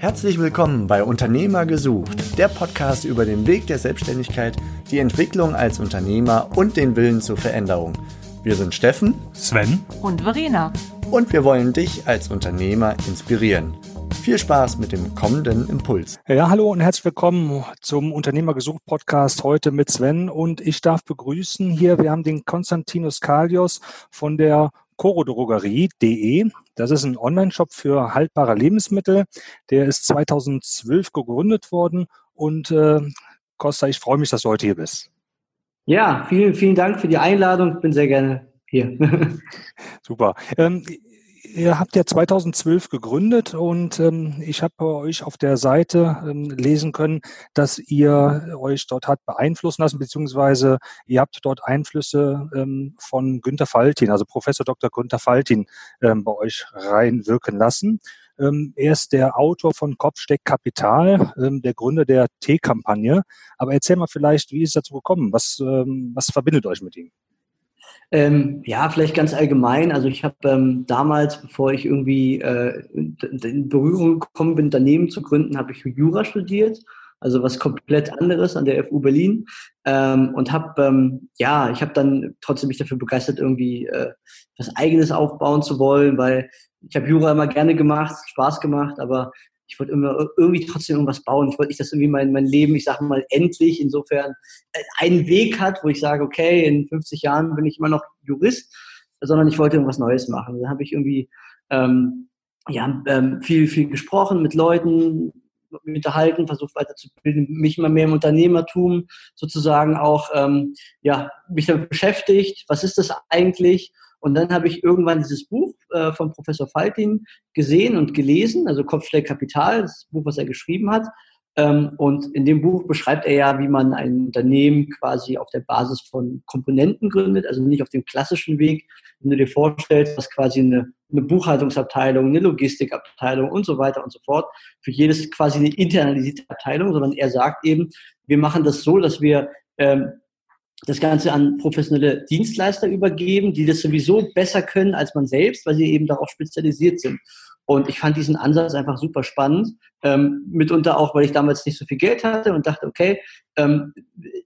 Herzlich willkommen bei Unternehmer gesucht, der Podcast über den Weg der Selbstständigkeit, die Entwicklung als Unternehmer und den Willen zur Veränderung. Wir sind Steffen, Sven und Verena. Und wir wollen dich als Unternehmer inspirieren. Viel Spaß mit dem kommenden Impuls. Ja, hallo und herzlich willkommen zum Unternehmer gesucht Podcast heute mit Sven und ich darf begrüßen hier, wir haben den Konstantinos Kalios von der chorodrogerie.de. Das ist ein Online-Shop für haltbare Lebensmittel. Der ist 2012 gegründet worden. Und äh, Costa, ich freue mich, dass du heute hier bist. Ja, vielen, vielen Dank für die Einladung. Ich bin sehr gerne hier. Super. Ähm, ihr habt ja 2012 gegründet und ähm, ich habe bei euch auf der Seite ähm, lesen können, dass ihr euch dort hat beeinflussen lassen, beziehungsweise ihr habt dort Einflüsse ähm, von Günter Faltin, also Professor Dr. Günter Faltin, ähm, bei euch reinwirken lassen. Ähm, er ist der Autor von Kopfsteck Kapital, ähm, der Gründer der T-Kampagne. Aber erzähl mal vielleicht, wie ist es dazu gekommen? Was, was verbindet euch mit ihm? Ähm, ja, vielleicht ganz allgemein. Also ich habe ähm, damals, bevor ich irgendwie äh, in Berührung gekommen bin, Unternehmen zu gründen, habe ich Jura studiert, also was komplett anderes an der FU Berlin ähm, und habe ähm, ja, ich habe dann trotzdem mich dafür begeistert, irgendwie äh, was Eigenes aufbauen zu wollen, weil ich habe Jura immer gerne gemacht, Spaß gemacht, aber ich wollte immer irgendwie trotzdem irgendwas bauen. Ich wollte nicht, dass irgendwie mein, mein Leben, ich sage mal, endlich insofern äh, einen Weg hat, wo ich sage, okay, in 50 Jahren bin ich immer noch Jurist, sondern ich wollte irgendwas Neues machen. Da habe ich irgendwie ähm, ja, ähm, viel, viel gesprochen mit Leuten, mich unterhalten, versucht weiterzubilden, mich immer mehr im Unternehmertum sozusagen auch ähm, ja, mich damit beschäftigt. Was ist das eigentlich? Und dann habe ich irgendwann dieses Buch äh, von Professor Faltin gesehen und gelesen, also Kopfschläg Kapital, das Buch, was er geschrieben hat. Ähm, und in dem Buch beschreibt er ja, wie man ein Unternehmen quasi auf der Basis von Komponenten gründet, also nicht auf dem klassischen Weg. Wenn du dir vorstellst, dass quasi eine, eine Buchhaltungsabteilung, eine Logistikabteilung und so weiter und so fort, für jedes quasi eine internalisierte Abteilung, sondern er sagt eben, wir machen das so, dass wir ähm, das Ganze an professionelle Dienstleister übergeben, die das sowieso besser können als man selbst, weil sie eben darauf spezialisiert sind. Und ich fand diesen Ansatz einfach super spannend, ähm, mitunter auch, weil ich damals nicht so viel Geld hatte und dachte, okay, ähm,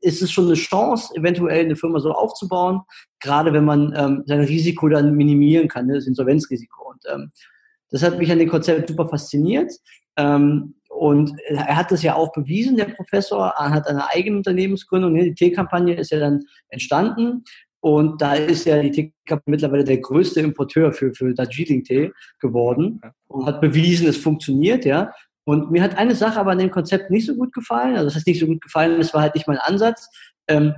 ist es schon eine Chance, eventuell eine Firma so aufzubauen, gerade wenn man ähm, sein Risiko dann minimieren kann, ne, das Insolvenzrisiko. Und ähm, das hat mich an dem Konzept super fasziniert. Ähm, und er hat das ja auch bewiesen, der Professor, er hat eine eigene Unternehmensgründung. Ne? Die T-Kampagne ist ja dann entstanden. Und da ist ja die T-Kampagne mittlerweile der größte Importeur für, für Darjeeling-Tee geworden und hat bewiesen, es funktioniert, ja. Und mir hat eine Sache aber an dem Konzept nicht so gut gefallen. Also das ist nicht so gut gefallen, das war halt nicht mein Ansatz. Ähm,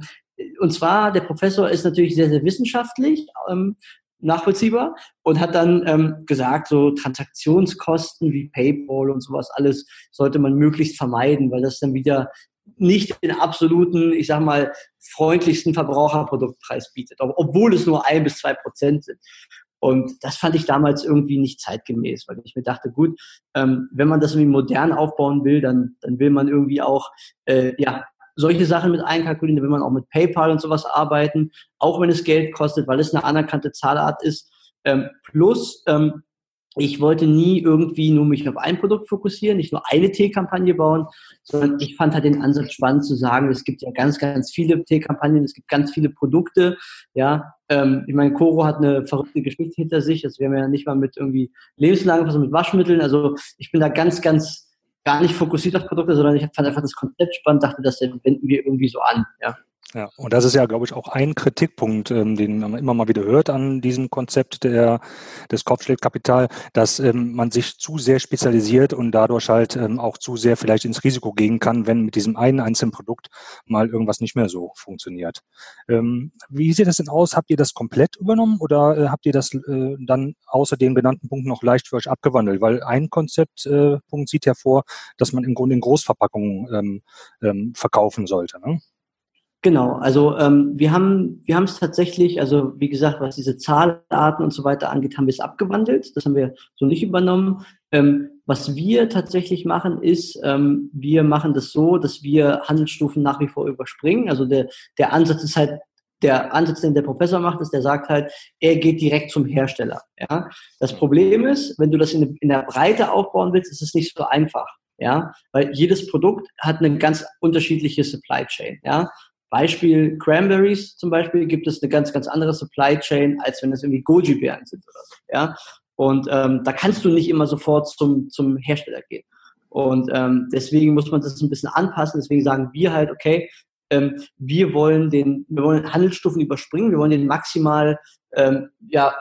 und zwar, der Professor ist natürlich sehr, sehr wissenschaftlich, ähm, nachvollziehbar und hat dann ähm, gesagt, so Transaktionskosten wie PayPal und sowas alles sollte man möglichst vermeiden, weil das dann wieder nicht den absoluten, ich sag mal, freundlichsten Verbraucherproduktpreis bietet, obwohl es nur ein bis zwei Prozent sind. Und das fand ich damals irgendwie nicht zeitgemäß, weil ich mir dachte, gut, ähm, wenn man das irgendwie modern aufbauen will, dann, dann will man irgendwie auch äh, ja, solche Sachen mit einkalkulieren, da will man auch mit PayPal und sowas arbeiten, auch wenn es Geld kostet, weil es eine anerkannte Zahlart ist. Ähm, plus, ähm, ich wollte nie irgendwie nur mich auf ein Produkt fokussieren, nicht nur eine Tee-Kampagne bauen, sondern ich fand halt den Ansatz spannend zu sagen, es gibt ja ganz, ganz viele Tee-Kampagnen, es gibt ganz viele Produkte, ja. Ähm, ich meine, Coro hat eine verrückte Geschichte hinter sich, also wir haben ja nicht mal mit irgendwie lebenslang, was mit Waschmitteln, also ich bin da ganz, ganz gar nicht fokussiert auf Produkte, sondern ich fand einfach das Konzept spannend, dachte, das wenden wir irgendwie so an. Ja. Ja, und das ist ja, glaube ich, auch ein Kritikpunkt, ähm, den man immer mal wieder hört an diesem Konzept der, des Kopfschlägkapital, dass ähm, man sich zu sehr spezialisiert und dadurch halt ähm, auch zu sehr vielleicht ins Risiko gehen kann, wenn mit diesem einen einzelnen Produkt mal irgendwas nicht mehr so funktioniert. Ähm, wie sieht das denn aus? Habt ihr das komplett übernommen oder äh, habt ihr das äh, dann außer den genannten Punkten noch leicht für euch abgewandelt? Weil ein Konzeptpunkt äh, sieht ja vor, dass man im Grunde in Großverpackungen ähm, ähm, verkaufen sollte. Ne? Genau, also ähm, wir haben wir haben es tatsächlich, also wie gesagt, was diese Zahlarten und so weiter angeht, haben wir es abgewandelt. Das haben wir so nicht übernommen. Ähm, was wir tatsächlich machen, ist, ähm, wir machen das so, dass wir Handelsstufen nach wie vor überspringen. Also der der Ansatz ist halt der Ansatz, den der Professor macht, ist, der sagt halt, er geht direkt zum Hersteller. Ja? Das Problem ist, wenn du das in, in der Breite aufbauen willst, ist es nicht so einfach. Ja, weil jedes Produkt hat eine ganz unterschiedliche Supply Chain. Ja, Beispiel Cranberries zum Beispiel gibt es eine ganz, ganz andere Supply Chain, als wenn es irgendwie Goji-Beeren sind oder so. Ja, und ähm, da kannst du nicht immer sofort zum, zum Hersteller gehen. Und ähm, deswegen muss man das ein bisschen anpassen. Deswegen sagen wir halt, okay, ähm, wir wollen den, wir wollen Handelsstufen überspringen, wir wollen den maximal ähm, ja,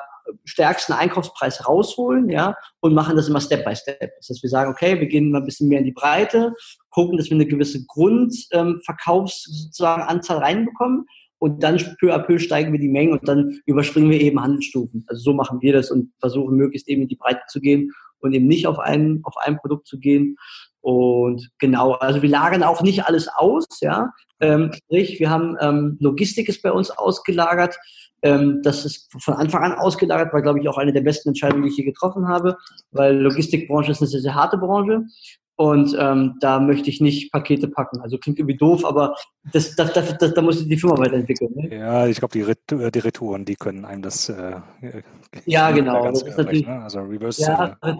stärksten Einkaufspreis rausholen, ja, und machen das immer Step by Step. Das heißt, wir sagen, okay, wir gehen mal ein bisschen mehr in die Breite, gucken, dass wir eine gewisse Grundverkaufsanzahl ähm, reinbekommen und dann peu à peu steigen wir die Mengen und dann überspringen wir eben Handelsstufen. Also so machen wir das und versuchen möglichst eben in die Breite zu gehen und eben nicht auf ein, auf ein Produkt zu gehen. Und genau, also wir lagern auch nicht alles aus, ja. Ähm, sprich, wir haben ähm, Logistik ist bei uns ausgelagert. Ähm, das ist von Anfang an ausgelagert, war, glaube ich, auch eine der besten Entscheidungen, die ich hier getroffen habe, weil Logistikbranche ist eine sehr, sehr harte Branche. Und ähm, da möchte ich nicht Pakete packen. Also klingt irgendwie doof, aber das, das, das, das da muss die Firma weiterentwickeln. Ne? Ja, ich glaube, die, äh, die Retouren, die können einem das. Äh, ja, genau. Das ist natürlich, ne? Also Reverse. Ja, äh,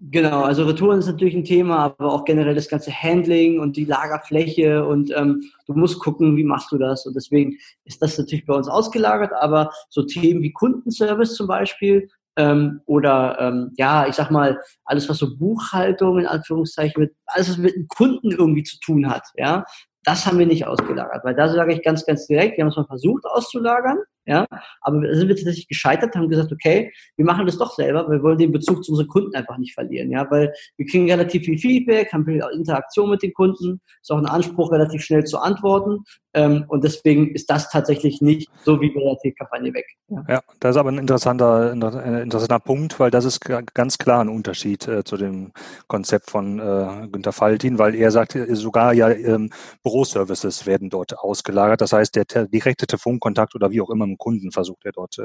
Genau, also Retouren ist natürlich ein Thema, aber auch generell das ganze Handling und die Lagerfläche und ähm, du musst gucken, wie machst du das? Und deswegen ist das natürlich bei uns ausgelagert, aber so Themen wie Kundenservice zum Beispiel ähm, oder ähm, ja, ich sag mal, alles was so Buchhaltung in Anführungszeichen mit, alles was mit dem Kunden irgendwie zu tun hat, ja, das haben wir nicht ausgelagert, weil da sage ich ganz, ganz direkt, wir haben es mal versucht auszulagern, ja, aber da sind wir tatsächlich gescheitert, haben gesagt, okay, wir machen das doch selber, wir wollen den Bezug zu unseren Kunden einfach nicht verlieren, ja, weil wir kriegen relativ viel Feedback, haben viel Interaktion mit den Kunden, ist auch ein Anspruch, relativ schnell zu antworten ähm, und deswegen ist das tatsächlich nicht so wie bei der T-Kampagne weg. Ja. ja. das ist aber ein interessanter, ein interessanter Punkt, weil das ist ganz klar ein Unterschied äh, zu dem Konzept von äh, Günter Faltin, weil er sagt, sogar ja ähm, Büroservices werden dort ausgelagert. Das heißt, der direkte Telefonkontakt oder wie auch immer im Kunden versucht er dort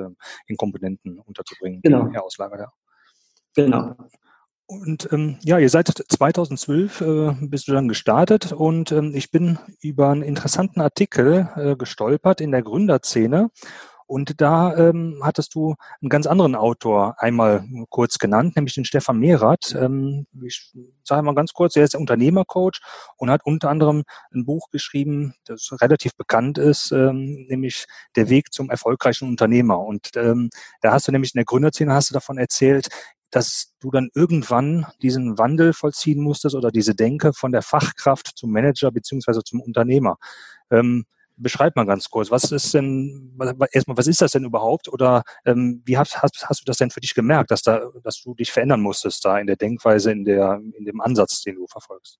in Komponenten unterzubringen, genau. die er auslagert. Ja. Genau. Und ähm, ja, ihr seid 2012 äh, bist du dann gestartet und ähm, ich bin über einen interessanten Artikel äh, gestolpert in der Gründerszene und da ähm, hattest du einen ganz anderen Autor einmal kurz genannt, nämlich den Stefan Mehrath. Ähm, ich sage mal ganz kurz, er ist Unternehmercoach und hat unter anderem ein Buch geschrieben, das relativ bekannt ist, ähm, nämlich Der Weg zum erfolgreichen Unternehmer. Und ähm, da hast du nämlich in der Gründerszene hast du davon erzählt, dass du dann irgendwann diesen Wandel vollziehen musstest oder diese Denke von der Fachkraft zum Manager beziehungsweise zum Unternehmer. Ähm, beschreib mal ganz kurz, was ist denn, erstmal, was ist das denn überhaupt? Oder ähm, wie hast, hast, hast du das denn für dich gemerkt, dass, da, dass du dich verändern musstest da in der Denkweise, in, der, in dem Ansatz, den du verfolgst?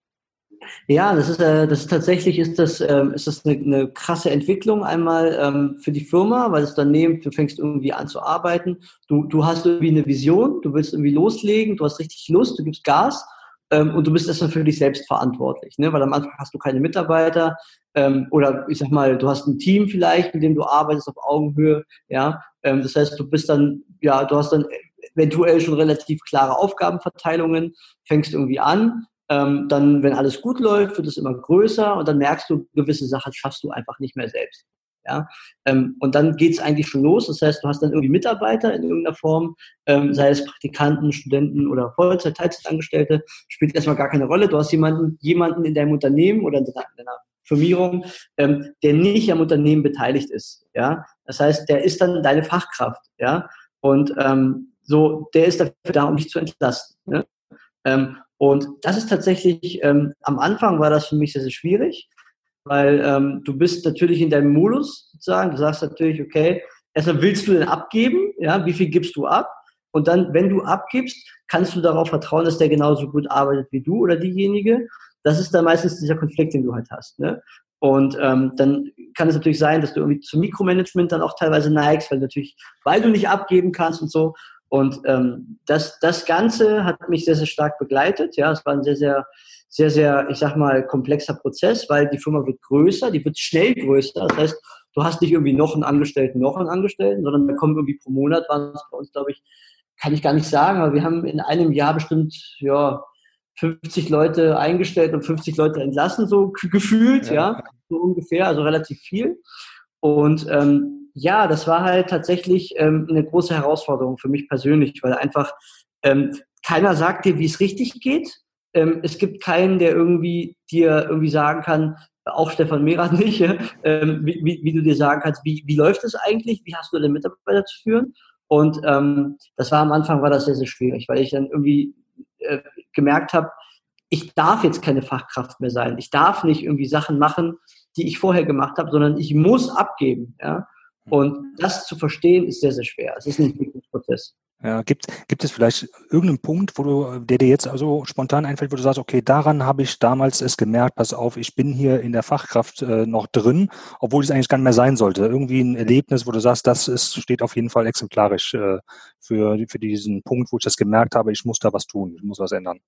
Ja, das ist, äh, das ist tatsächlich ist das, ähm, ist das eine, eine krasse Entwicklung einmal ähm, für die Firma, weil das Unternehmen, du fängst irgendwie an zu arbeiten, du, du hast irgendwie eine Vision, du willst irgendwie loslegen, du hast richtig Lust, du gibst Gas ähm, und du bist erstmal für dich selbst verantwortlich, ne? weil am Anfang hast du keine Mitarbeiter ähm, oder ich sag mal, du hast ein Team vielleicht, mit dem du arbeitest auf Augenhöhe, ja, ähm, das heißt, du bist dann, ja, du hast dann eventuell schon relativ klare Aufgabenverteilungen, fängst irgendwie an, ähm, dann, wenn alles gut läuft, wird es immer größer und dann merkst du, gewisse Sachen schaffst du einfach nicht mehr selbst. Ja, ähm, und dann geht's eigentlich schon los. Das heißt, du hast dann irgendwie Mitarbeiter in irgendeiner Form, ähm, sei es Praktikanten, Studenten oder Vollzeit, Teilzeitangestellte, spielt erstmal gar keine Rolle. Du hast jemanden, jemanden in deinem Unternehmen oder in deiner Firmierung, ähm, der nicht am Unternehmen beteiligt ist. Ja, das heißt, der ist dann deine Fachkraft. Ja, und ähm, so, der ist dafür da, um dich zu entlasten. Ne? Ähm, und das ist tatsächlich, ähm, am Anfang war das für mich sehr, sehr schwierig, weil ähm, du bist natürlich in deinem Modus sozusagen, du sagst natürlich, okay, erstmal willst du denn abgeben, ja, wie viel gibst du ab? Und dann, wenn du abgibst, kannst du darauf vertrauen, dass der genauso gut arbeitet wie du oder diejenige. Das ist dann meistens dieser Konflikt, den du halt hast. Ne? Und ähm, dann kann es natürlich sein, dass du irgendwie zum Mikromanagement dann auch teilweise neigst, weil natürlich, weil du nicht abgeben kannst und so. Und ähm, das, das Ganze hat mich sehr, sehr stark begleitet. Ja, es war ein sehr, sehr, sehr, sehr, ich sag mal, komplexer Prozess, weil die Firma wird größer, die wird schnell größer. Das heißt, du hast nicht irgendwie noch einen Angestellten, noch einen Angestellten, sondern da kommen irgendwie pro Monat, waren es bei uns, glaube ich, kann ich gar nicht sagen, aber wir haben in einem Jahr bestimmt, ja, 50 Leute eingestellt und 50 Leute entlassen, so gefühlt, ja, ja so ungefähr, also relativ viel. Und ähm, ja, das war halt tatsächlich ähm, eine große Herausforderung für mich persönlich, weil einfach ähm, keiner sagt dir, wie es richtig geht. Ähm, es gibt keinen, der irgendwie dir irgendwie sagen kann, auch Stefan Mehrath nicht, ähm, wie, wie, du dir sagen kannst, wie, wie läuft es eigentlich, wie hast du deine Mitarbeiter zu führen? Und ähm, das war am Anfang war das sehr, sehr schwierig, weil ich dann irgendwie äh, gemerkt habe, ich darf jetzt keine Fachkraft mehr sein. Ich darf nicht irgendwie Sachen machen, die ich vorher gemacht habe, sondern ich muss abgeben. Ja? Und das zu verstehen ist sehr, sehr schwer. Es ist ein Entwicklungsprozess. Ja, gibt, gibt es vielleicht irgendeinen Punkt, wo du, der dir jetzt also spontan einfällt, wo du sagst, okay, daran habe ich damals es gemerkt, pass auf, ich bin hier in der Fachkraft äh, noch drin, obwohl es eigentlich gar nicht mehr sein sollte. Irgendwie ein Erlebnis, wo du sagst, das ist, steht auf jeden Fall exemplarisch äh, für, für diesen Punkt, wo ich das gemerkt habe, ich muss da was tun, ich muss was ändern.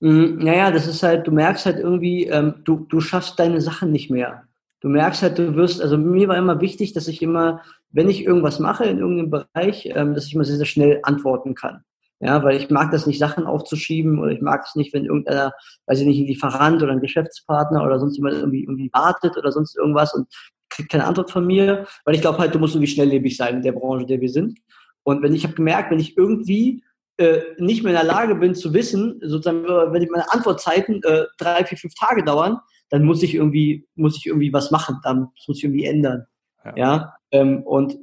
Naja, das ist halt, du merkst halt irgendwie, ähm, du, du schaffst deine Sachen nicht mehr du merkst halt, du wirst, also mir war immer wichtig, dass ich immer, wenn ich irgendwas mache in irgendeinem Bereich, ähm, dass ich immer sehr, sehr schnell antworten kann. Ja, weil ich mag das nicht, Sachen aufzuschieben oder ich mag es nicht, wenn irgendeiner, weiß ich nicht, ein Lieferant oder ein Geschäftspartner oder sonst jemand irgendwie, irgendwie wartet oder sonst irgendwas und kriegt keine Antwort von mir, weil ich glaube halt, du musst irgendwie schnelllebig sein in der Branche, in der wir sind. Und wenn ich habe gemerkt, wenn ich irgendwie äh, nicht mehr in der Lage bin zu wissen, sozusagen, wenn meine Antwortzeiten äh, drei, vier, fünf Tage dauern, dann muss ich irgendwie, muss ich irgendwie was machen, dann muss ich irgendwie ändern. Ja. ja? Ähm, und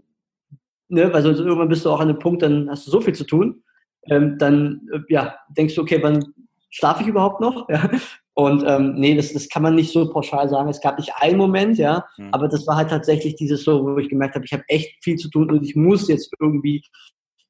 ne, weil sonst irgendwann bist du auch an einem Punkt, dann hast du so viel zu tun, ähm, dann äh, ja, denkst du, okay, wann schlafe ich überhaupt noch? Ja? Und ähm, nee, das, das kann man nicht so pauschal sagen. Es gab nicht einen Moment, ja, mhm. aber das war halt tatsächlich dieses so, wo ich gemerkt habe, ich habe echt viel zu tun und ich muss jetzt irgendwie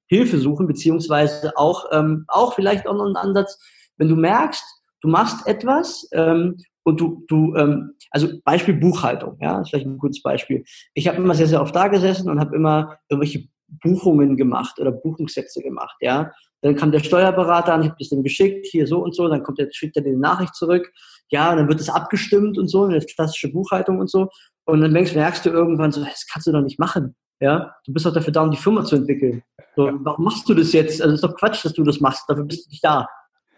Hilfe suchen, beziehungsweise auch, ähm, auch vielleicht auch noch einen Ansatz, wenn du merkst, du machst etwas ähm, und du, du ähm, also Beispiel Buchhaltung, ja, ist vielleicht ein gutes Beispiel. Ich habe immer sehr, sehr oft da gesessen und habe immer irgendwelche Buchungen gemacht oder Buchungssätze gemacht, ja. Dann kam der Steuerberater an, ich habe das dem geschickt, hier so und so, dann kommt der, schickt er dir die Nachricht zurück, ja, und dann wird es abgestimmt und so, eine klassische Buchhaltung und so. Und dann merkst, merkst du irgendwann so, das kannst du doch nicht machen. Ja, du bist doch dafür da, um die Firma zu entwickeln. So, warum machst du das jetzt? Also es ist doch Quatsch, dass du das machst. Dafür bist du nicht da.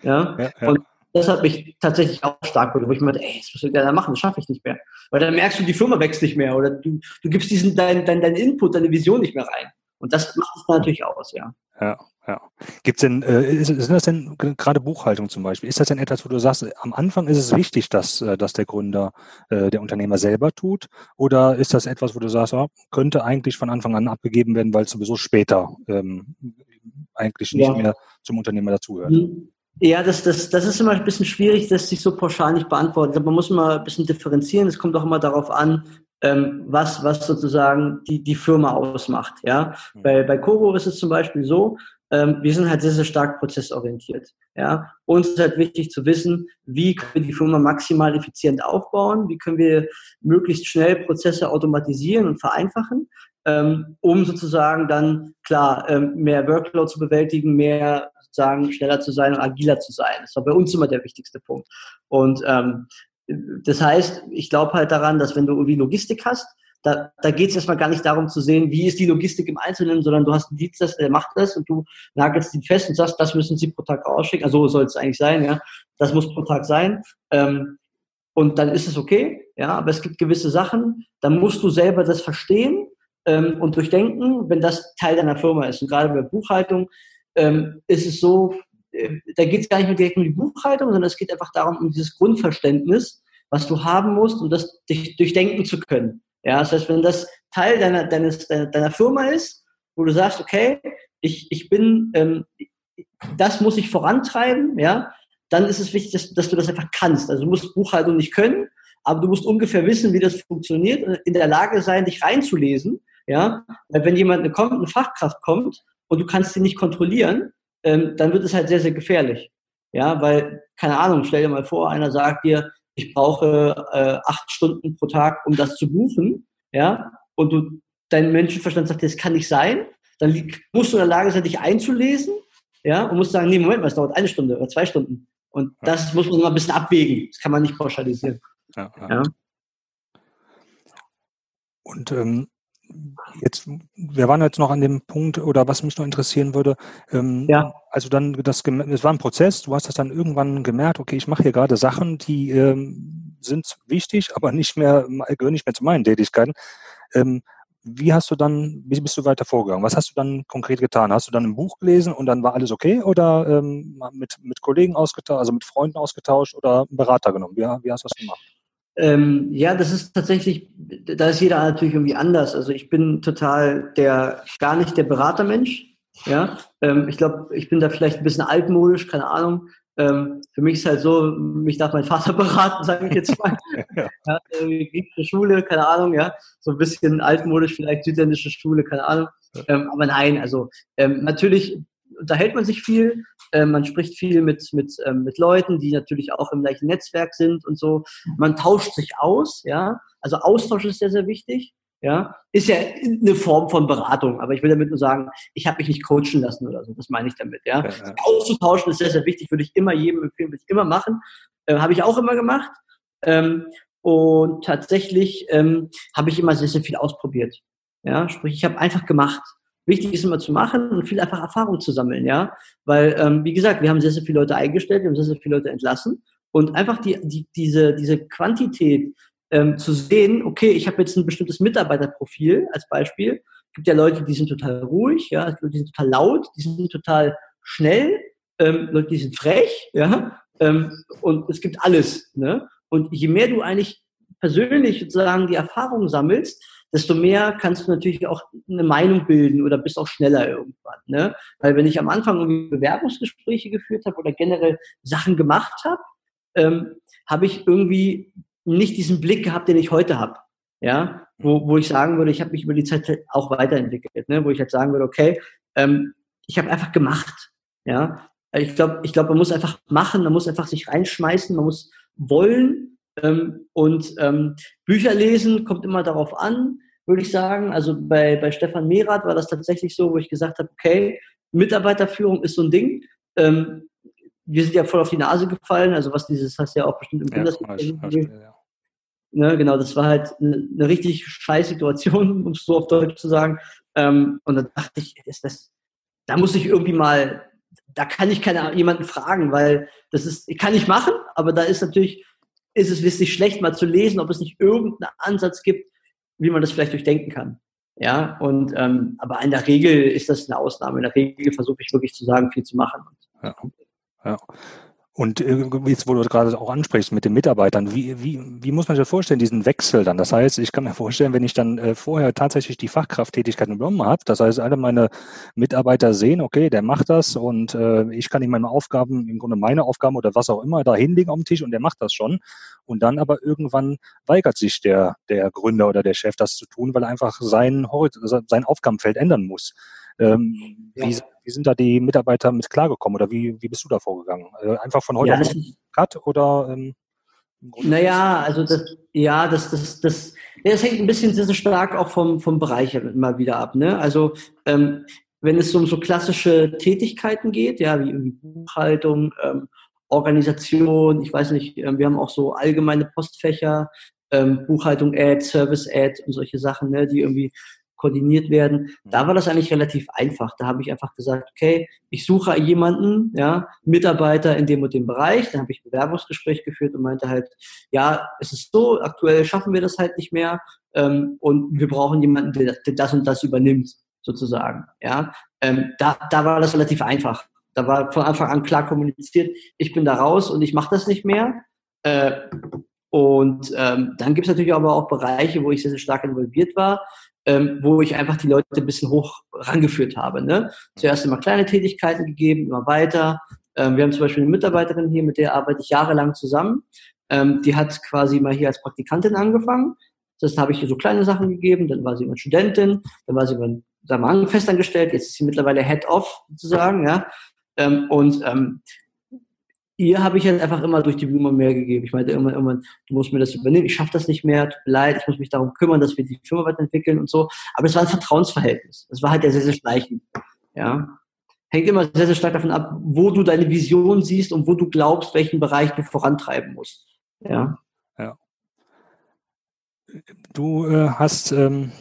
Ja, ja, ja. und das hat mich tatsächlich auch stark berührt, wo ich mir dachte, ey, das musst du gerne machen, das schaffe ich nicht mehr. Weil dann merkst du, die Firma wächst nicht mehr oder du, du gibst diesen, dein, dein, dein Input, deine Vision nicht mehr rein. Und das macht es natürlich aus, ja. Ja, ja. Gibt's denn, äh, sind das denn gerade Buchhaltung zum Beispiel? Ist das denn etwas, wo du sagst, am Anfang ist es wichtig, dass, äh, dass der Gründer, äh, der Unternehmer selber tut? Oder ist das etwas, wo du sagst, oh, könnte eigentlich von Anfang an abgegeben werden, weil es sowieso später ähm, eigentlich nicht ja. mehr zum Unternehmer dazugehört? Mhm. Ja, das, das, das ist immer ein bisschen schwierig, das sich so pauschal nicht beantworten. Man muss immer ein bisschen differenzieren. Es kommt auch immer darauf an, ähm, was, was sozusagen die, die Firma ausmacht. Ja? Mhm. Bei, bei Koro ist es zum Beispiel so, ähm, wir sind halt sehr, sehr stark prozessorientiert. Ja? Uns ist halt wichtig zu wissen, wie können wir die Firma maximal effizient aufbauen, wie können wir möglichst schnell Prozesse automatisieren und vereinfachen, ähm, um sozusagen dann klar ähm, mehr Workload zu bewältigen, mehr sozusagen schneller zu sein und agiler zu sein. Das war bei uns immer der wichtigste Punkt. Und ähm, das heißt, ich glaube halt daran, dass wenn du irgendwie Logistik hast, da, da geht es erstmal gar nicht darum zu sehen, wie ist die Logistik im Einzelnen, sondern du hast einen Dienst, der macht das und du nagelst ihn fest und sagst, das müssen sie pro Tag rausschicken. Also so soll es eigentlich sein, ja. Das muss pro Tag sein. Ähm, und dann ist es okay, ja, aber es gibt gewisse Sachen, da musst du selber das verstehen ähm, und durchdenken, wenn das Teil deiner Firma ist. Und gerade bei Buchhaltung ähm, ist es so, äh, da geht es gar nicht mehr direkt um die Buchhaltung, sondern es geht einfach darum, um dieses Grundverständnis, was du haben musst, um das dich durchdenken zu können. Ja, das heißt, wenn das Teil deiner, deines, deiner, deiner Firma ist, wo du sagst, okay, ich, ich bin, ähm, das muss ich vorantreiben, ja, dann ist es wichtig, dass, dass du das einfach kannst. Also du musst Buchhaltung nicht können, aber du musst ungefähr wissen, wie das funktioniert und in der Lage sein, dich reinzulesen, ja, wenn jemand kommt, eine Fachkraft kommt und du kannst sie nicht kontrollieren, ähm, dann wird es halt sehr, sehr gefährlich. Ja, weil, keine Ahnung, stell dir mal vor, einer sagt dir, ich brauche äh, acht Stunden pro Tag, um das zu buchen, ja, und du, dein Menschenverstand sagt, das kann nicht sein, dann musst du in der Lage sein, dich einzulesen, ja, und musst sagen, nee, Moment mal, es dauert eine Stunde oder zwei Stunden. Und das muss man mal ein bisschen abwägen. Das kann man nicht pauschalisieren. Ja, ja. ja. Und ähm, Jetzt, wir waren jetzt noch an dem Punkt, oder was mich noch interessieren würde, ähm, ja. also dann, das, es war ein Prozess, du hast das dann irgendwann gemerkt, okay, ich mache hier gerade Sachen, die ähm, sind wichtig, aber nicht mehr, gehören nicht mehr zu meinen Tätigkeiten. Ähm, wie hast du dann, wie bist du weiter vorgegangen? Was hast du dann konkret getan? Hast du dann ein Buch gelesen und dann war alles okay oder ähm, mit, mit Kollegen ausgetauscht, also mit Freunden ausgetauscht oder einen Berater genommen? Wie, wie hast du das gemacht? Ähm, ja, das ist tatsächlich, da ist jeder natürlich irgendwie anders. Also ich bin total der, gar nicht der Beratermensch. Ja, ähm, ich glaube, ich bin da vielleicht ein bisschen altmodisch, keine Ahnung. Ähm, für mich ist halt so, mich darf mein Vater beraten, sage ich jetzt mal. ja. ja, griechische Schule, keine Ahnung, ja. So ein bisschen altmodisch, vielleicht südländische Schule, keine Ahnung. Ähm, aber nein, also ähm, natürlich unterhält man sich viel, äh, man spricht viel mit, mit, ähm, mit Leuten, die natürlich auch im gleichen Netzwerk sind und so. Man tauscht sich aus, ja. Also Austausch ist sehr, sehr wichtig. Ja, ist ja eine Form von Beratung, aber ich will damit nur sagen, ich habe mich nicht coachen lassen oder so, das meine ich damit, ja. ja, ja. Auszutauschen ist sehr, sehr wichtig, würde ich immer jedem empfehlen, würde ich immer machen. Äh, habe ich auch immer gemacht. Ähm, und tatsächlich ähm, habe ich immer sehr, sehr viel ausprobiert. Ja, sprich, ich habe einfach gemacht. Wichtig ist immer zu machen und viel einfach Erfahrung zu sammeln, ja. Weil, ähm, wie gesagt, wir haben sehr, sehr viele Leute eingestellt, wir haben sehr, sehr viele Leute entlassen. Und einfach die, die, diese, diese Quantität ähm, zu sehen, okay, ich habe jetzt ein bestimmtes Mitarbeiterprofil als Beispiel. Es gibt ja Leute, die sind total ruhig, ja, die sind total laut, die sind total schnell, ähm, Leute, die sind frech, ja, ähm, und es gibt alles. Ne? Und je mehr du eigentlich persönlich sozusagen die Erfahrung sammelst, desto mehr kannst du natürlich auch eine Meinung bilden oder bist auch schneller irgendwann. Ne? Weil wenn ich am Anfang irgendwie Bewerbungsgespräche geführt habe oder generell Sachen gemacht habe, ähm, habe ich irgendwie nicht diesen Blick gehabt, den ich heute habe. Ja, wo, wo ich sagen würde, ich habe mich über die Zeit halt auch weiterentwickelt, ne? wo ich halt sagen würde, okay, ähm, ich habe einfach gemacht. Ja, ich glaube, ich glaube, man muss einfach machen, man muss einfach sich reinschmeißen, man muss wollen ähm, und ähm, Bücher lesen kommt immer darauf an, würde ich sagen. Also bei, bei Stefan Merath war das tatsächlich so, wo ich gesagt habe, okay, Mitarbeiterführung ist so ein Ding. Ähm, wir sind ja voll auf die Nase gefallen, also was dieses hast du ja auch bestimmt im ja, Bundesliga Ne, genau, das war halt eine, eine richtig scheiß Situation, um es so auf Deutsch zu sagen. Ähm, und dann dachte ich, ist das, da muss ich irgendwie mal, da kann ich keine, jemanden fragen, weil das ist, kann ich machen, aber da ist natürlich, ist es wirklich schlecht, mal zu lesen, ob es nicht irgendeinen Ansatz gibt, wie man das vielleicht durchdenken kann. Ja, und ähm, aber in der Regel ist das eine Ausnahme. In der Regel versuche ich wirklich zu sagen, viel zu machen. Ja. ja. Und äh, jetzt, wo du gerade auch ansprichst mit den Mitarbeitern, wie, wie, wie muss man sich das vorstellen, diesen Wechsel dann? Das heißt, ich kann mir vorstellen, wenn ich dann äh, vorher tatsächlich die Fachkrafttätigkeit übernommen habe, das heißt, alle meine Mitarbeiter sehen, okay, der macht das und äh, ich kann ihm meine Aufgaben, im Grunde meine Aufgaben oder was auch immer, da hinlegen auf dem Tisch und der macht das schon. Und dann aber irgendwann weigert sich der, der Gründer oder der Chef, das zu tun, weil er einfach sein, sein Aufgabenfeld ändern muss. Ähm, ja. wie, wie, sind da die Mitarbeiter mit klargekommen oder wie, wie bist du da vorgegangen? Also einfach von heute ja, auf Cut oder? Ähm, naja, also das, ja, das, das, das, das hängt ein bisschen sehr, sehr stark auch vom, vom Bereich immer wieder ab. Ne? Also ähm, wenn es um so klassische Tätigkeiten geht, ja, wie Buchhaltung, ähm, Organisation, ich weiß nicht, äh, wir haben auch so allgemeine Postfächer, ähm, Buchhaltung Ad, Service Ad und solche Sachen, ne, die irgendwie koordiniert werden. Da mhm. war das eigentlich relativ einfach. Da habe ich einfach gesagt, okay, ich suche jemanden, ja, Mitarbeiter in dem und dem Bereich. Dann habe ich ein Bewerbungsgespräch geführt und meinte halt, ja, es ist so, aktuell schaffen wir das halt nicht mehr ähm, und wir brauchen jemanden, der, der, das und das übernimmt, sozusagen. Ja, ähm, da, da war das relativ einfach. Da war von Anfang an klar kommuniziert, ich bin da raus und ich mache das nicht mehr. Äh, und ähm, dann gibt es natürlich aber auch Bereiche, wo ich sehr, sehr stark involviert war ähm, wo ich einfach die Leute ein bisschen hoch rangeführt habe. Ne? Zuerst immer kleine Tätigkeiten gegeben, immer weiter. Ähm, wir haben zum Beispiel eine Mitarbeiterin hier, mit der arbeite ich jahrelang zusammen. Ähm, die hat quasi mal hier als Praktikantin angefangen. Das habe ich ihr so kleine Sachen gegeben. Dann war sie immer Studentin, dann war sie immer sagen wir, mal, festangestellt. Jetzt ist sie mittlerweile Head-Off sozusagen. Ja? Ähm, und ähm, ihr habe ich halt einfach immer durch die Blume mehr gegeben. Ich meinte immer, immer, du musst mir das übernehmen, ich schaffe das nicht mehr, tut mir leid, ich muss mich darum kümmern, dass wir die Firma weiterentwickeln und so. Aber es war ein Vertrauensverhältnis. Es war halt ja sehr, sehr schleichend. Ja. Hängt immer sehr, sehr stark davon ab, wo du deine Vision siehst und wo du glaubst, welchen Bereich du vorantreiben musst. Ja. Ja. Du äh, hast ähm,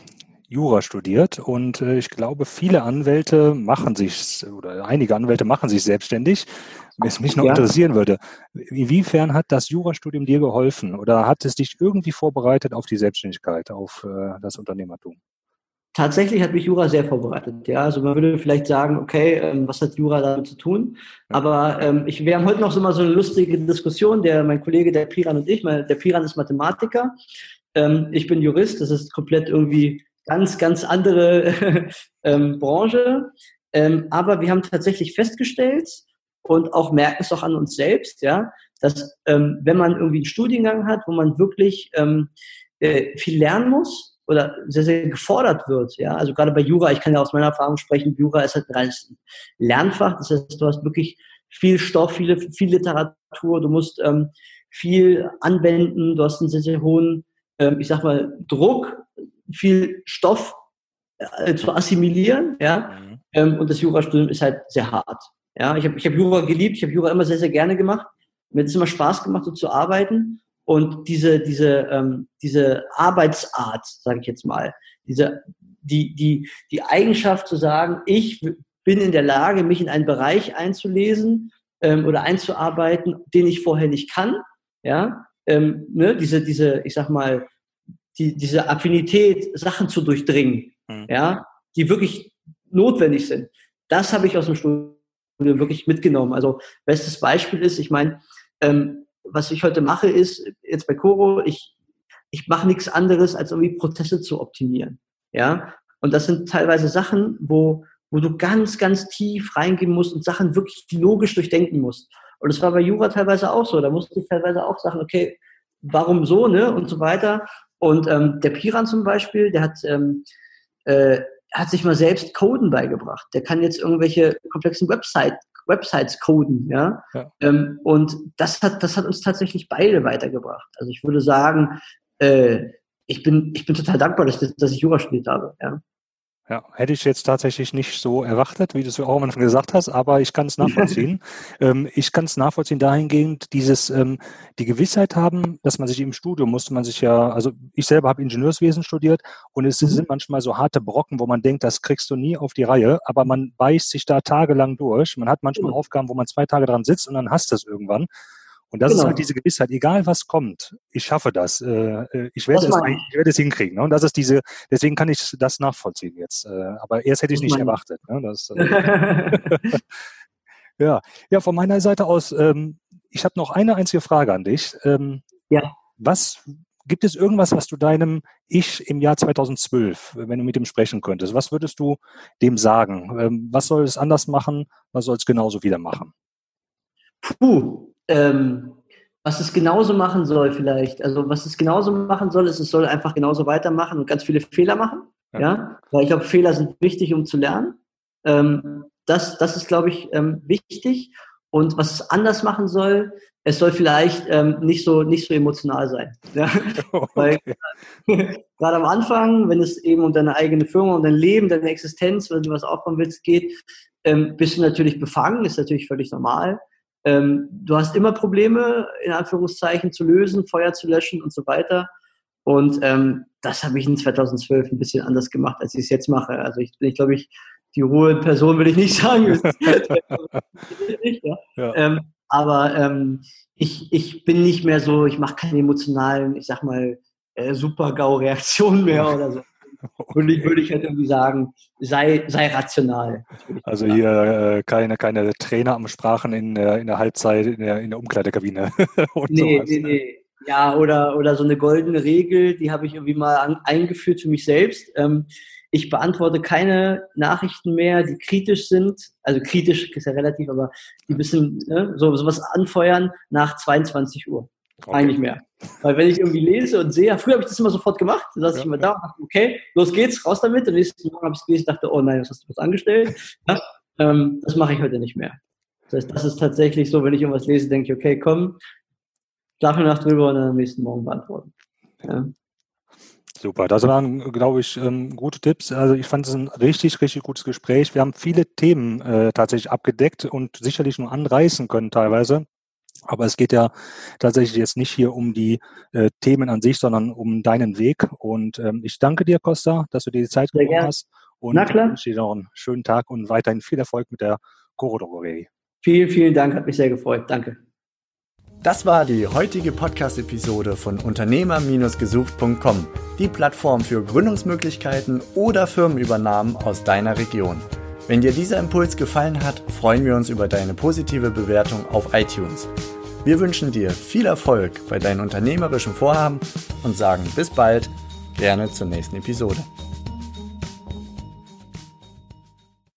Jura studiert und äh, ich glaube, viele Anwälte machen sich oder einige Anwälte machen sich selbstständig. Was mich noch ja. interessieren würde, inwiefern hat das Jurastudium dir geholfen oder hat es dich irgendwie vorbereitet auf die Selbstständigkeit, auf äh, das Unternehmertum? Tatsächlich hat mich Jura sehr vorbereitet. Ja, also man würde vielleicht sagen, okay, ähm, was hat Jura damit zu tun? Aber ähm, ich, wir haben heute noch so mal so eine lustige Diskussion. Der, mein Kollege, der Piran und ich, mein, der Piran ist Mathematiker, ähm, ich bin Jurist. Das ist komplett irgendwie ganz, ganz andere ähm, Branche. Ähm, aber wir haben tatsächlich festgestellt und auch merken es auch an uns selbst, ja, dass ähm, wenn man irgendwie einen Studiengang hat, wo man wirklich ähm, äh, viel lernen muss oder sehr, sehr gefordert wird, ja, also gerade bei Jura, ich kann ja aus meiner Erfahrung sprechen, Jura ist halt ein reines Lernfach, das heißt, du hast wirklich viel Stoff, viele, viel Literatur, du musst ähm, viel anwenden, du hast einen sehr, sehr hohen, ähm, ich sag mal, Druck, viel Stoff äh, zu assimilieren, ja, mhm. ähm, und das Jurastudium ist halt sehr hart. Ja, ich habe ich hab Jura geliebt, ich habe Jura immer sehr, sehr gerne gemacht. Mir hat es immer Spaß gemacht, so zu arbeiten. Und diese, diese, ähm, diese Arbeitsart, sage ich jetzt mal, diese, die, die, die Eigenschaft zu sagen, ich bin in der Lage, mich in einen Bereich einzulesen ähm, oder einzuarbeiten, den ich vorher nicht kann, ja, ähm, ne, diese, diese, ich sag mal, die, diese Affinität, Sachen zu durchdringen, mhm. ja, die wirklich notwendig sind. Das habe ich aus dem Studium wirklich mitgenommen. Also bestes Beispiel ist, ich meine, ähm, was ich heute mache, ist jetzt bei Coro, ich, ich mache nichts anderes, als irgendwie Prozesse zu optimieren. Ja, und das sind teilweise Sachen, wo, wo du ganz, ganz tief reingehen musst und Sachen wirklich logisch durchdenken musst. Und das war bei Jura teilweise auch so. Da musste ich teilweise auch sagen, okay, warum so, ne? Und so weiter. Und ähm, der Piran zum Beispiel, der hat ähm, äh, hat sich mal selbst Coden beigebracht. Der kann jetzt irgendwelche komplexen Website, Websites coden, ja. ja. Ähm, und das hat, das hat uns tatsächlich beide weitergebracht. Also ich würde sagen, äh, ich bin, ich bin total dankbar, dass, dass ich Jura studiert habe, ja. Ja, hätte ich jetzt tatsächlich nicht so erwartet, wie du es auch am Anfang gesagt hast, aber ich kann es nachvollziehen. ähm, ich kann es nachvollziehen dahingehend, dieses, ähm, die Gewissheit haben, dass man sich im Studium musste man sich ja, also ich selber habe Ingenieurswesen studiert und es mhm. sind manchmal so harte Brocken, wo man denkt, das kriegst du nie auf die Reihe, aber man beißt sich da tagelang durch. Man hat manchmal mhm. Aufgaben, wo man zwei Tage dran sitzt und dann hast du es irgendwann. Und das genau. ist halt diese Gewissheit, egal was kommt, ich schaffe das, äh, äh ich, werde es, ich werde es hinkriegen. Ne? Und das ist diese, deswegen kann ich das nachvollziehen jetzt. Äh, aber erst hätte ich nicht erwartet. Ne? Das, äh, ja. ja, von meiner Seite aus, ähm, ich habe noch eine einzige Frage an dich. Ähm, ja. Was Gibt es irgendwas, was du deinem Ich im Jahr 2012, wenn du mit ihm sprechen könntest, was würdest du dem sagen? Ähm, was soll es anders machen? Was soll es genauso wieder machen? Puh, ähm, was es genauso machen soll vielleicht, also was es genauso machen soll, ist, es soll einfach genauso weitermachen und ganz viele Fehler machen. Ja, ja? weil ich glaube, Fehler sind wichtig, um zu lernen. Ähm, das, das ist, glaube ich, ähm, wichtig. Und was es anders machen soll, es soll vielleicht ähm, nicht so nicht so emotional sein. Ja? Okay. Weil gerade am Anfang, wenn es eben um deine eigene Firma, um dein Leben, deine Existenz, wenn du was aufbauen willst, geht, ähm, bist du natürlich befangen, ist natürlich völlig normal. Ähm, du hast immer Probleme, in Anführungszeichen, zu lösen, Feuer zu löschen und so weiter. Und ähm, das habe ich in 2012 ein bisschen anders gemacht, als ich es jetzt mache. Also ich bin, ich glaube ich, die hohe Person will ich nicht sagen. ja. Ja. Ähm, aber ähm, ich, ich bin nicht mehr so, ich mache keine emotionalen, ich sag mal, äh, Super-GAU-Reaktionen mehr oder so. Und ich würde ich halt irgendwie sagen, sei, sei rational. Also hier äh, keine, keine Trainer am Sprachen in der, in der Halbzeit, in der, in der Umkleidekabine. nee, sowas. nee, nee. Ja, oder, oder so eine goldene Regel, die habe ich irgendwie mal an, eingeführt für mich selbst. Ähm, ich beantworte keine Nachrichten mehr, die kritisch sind. Also kritisch ist ja relativ, aber die ein bisschen ne, so sowas anfeuern nach 22 Uhr. Okay. Eigentlich mehr. Weil wenn ich irgendwie lese und sehe, früher habe ich das immer sofort gemacht, dann saß ja, ich immer da und dachte, okay, los geht's, raus damit. Und nächsten Morgen habe ich es gelesen und dachte, oh nein, was hast du was angestellt? Ja, ähm, das mache ich heute nicht mehr. Das heißt, das ist tatsächlich so, wenn ich irgendwas lese, denke ich, okay, komm, schlafe eine Nacht drüber und dann am nächsten Morgen beantworten. Ja. Super, das waren, glaube ich, ähm, gute Tipps. Also ich fand es ein richtig, richtig gutes Gespräch. Wir haben viele Themen äh, tatsächlich abgedeckt und sicherlich nur anreißen können teilweise. Aber es geht ja tatsächlich jetzt nicht hier um die äh, Themen an sich, sondern um deinen Weg. Und ähm, ich danke dir, Costa, dass du dir die Zeit Sehr genommen hast. Und Na klar. wünsche dir noch einen schönen Tag und weiterhin viel Erfolg mit der Coro Drogerie. Vielen, vielen Dank, hat mich sehr gefreut. Danke. Das war die heutige Podcast-Episode von Unternehmer-gesucht.com, die Plattform für Gründungsmöglichkeiten oder Firmenübernahmen aus deiner Region. Wenn dir dieser Impuls gefallen hat, freuen wir uns über deine positive Bewertung auf iTunes. Wir wünschen dir viel Erfolg bei deinen unternehmerischen Vorhaben und sagen bis bald, gerne zur nächsten Episode.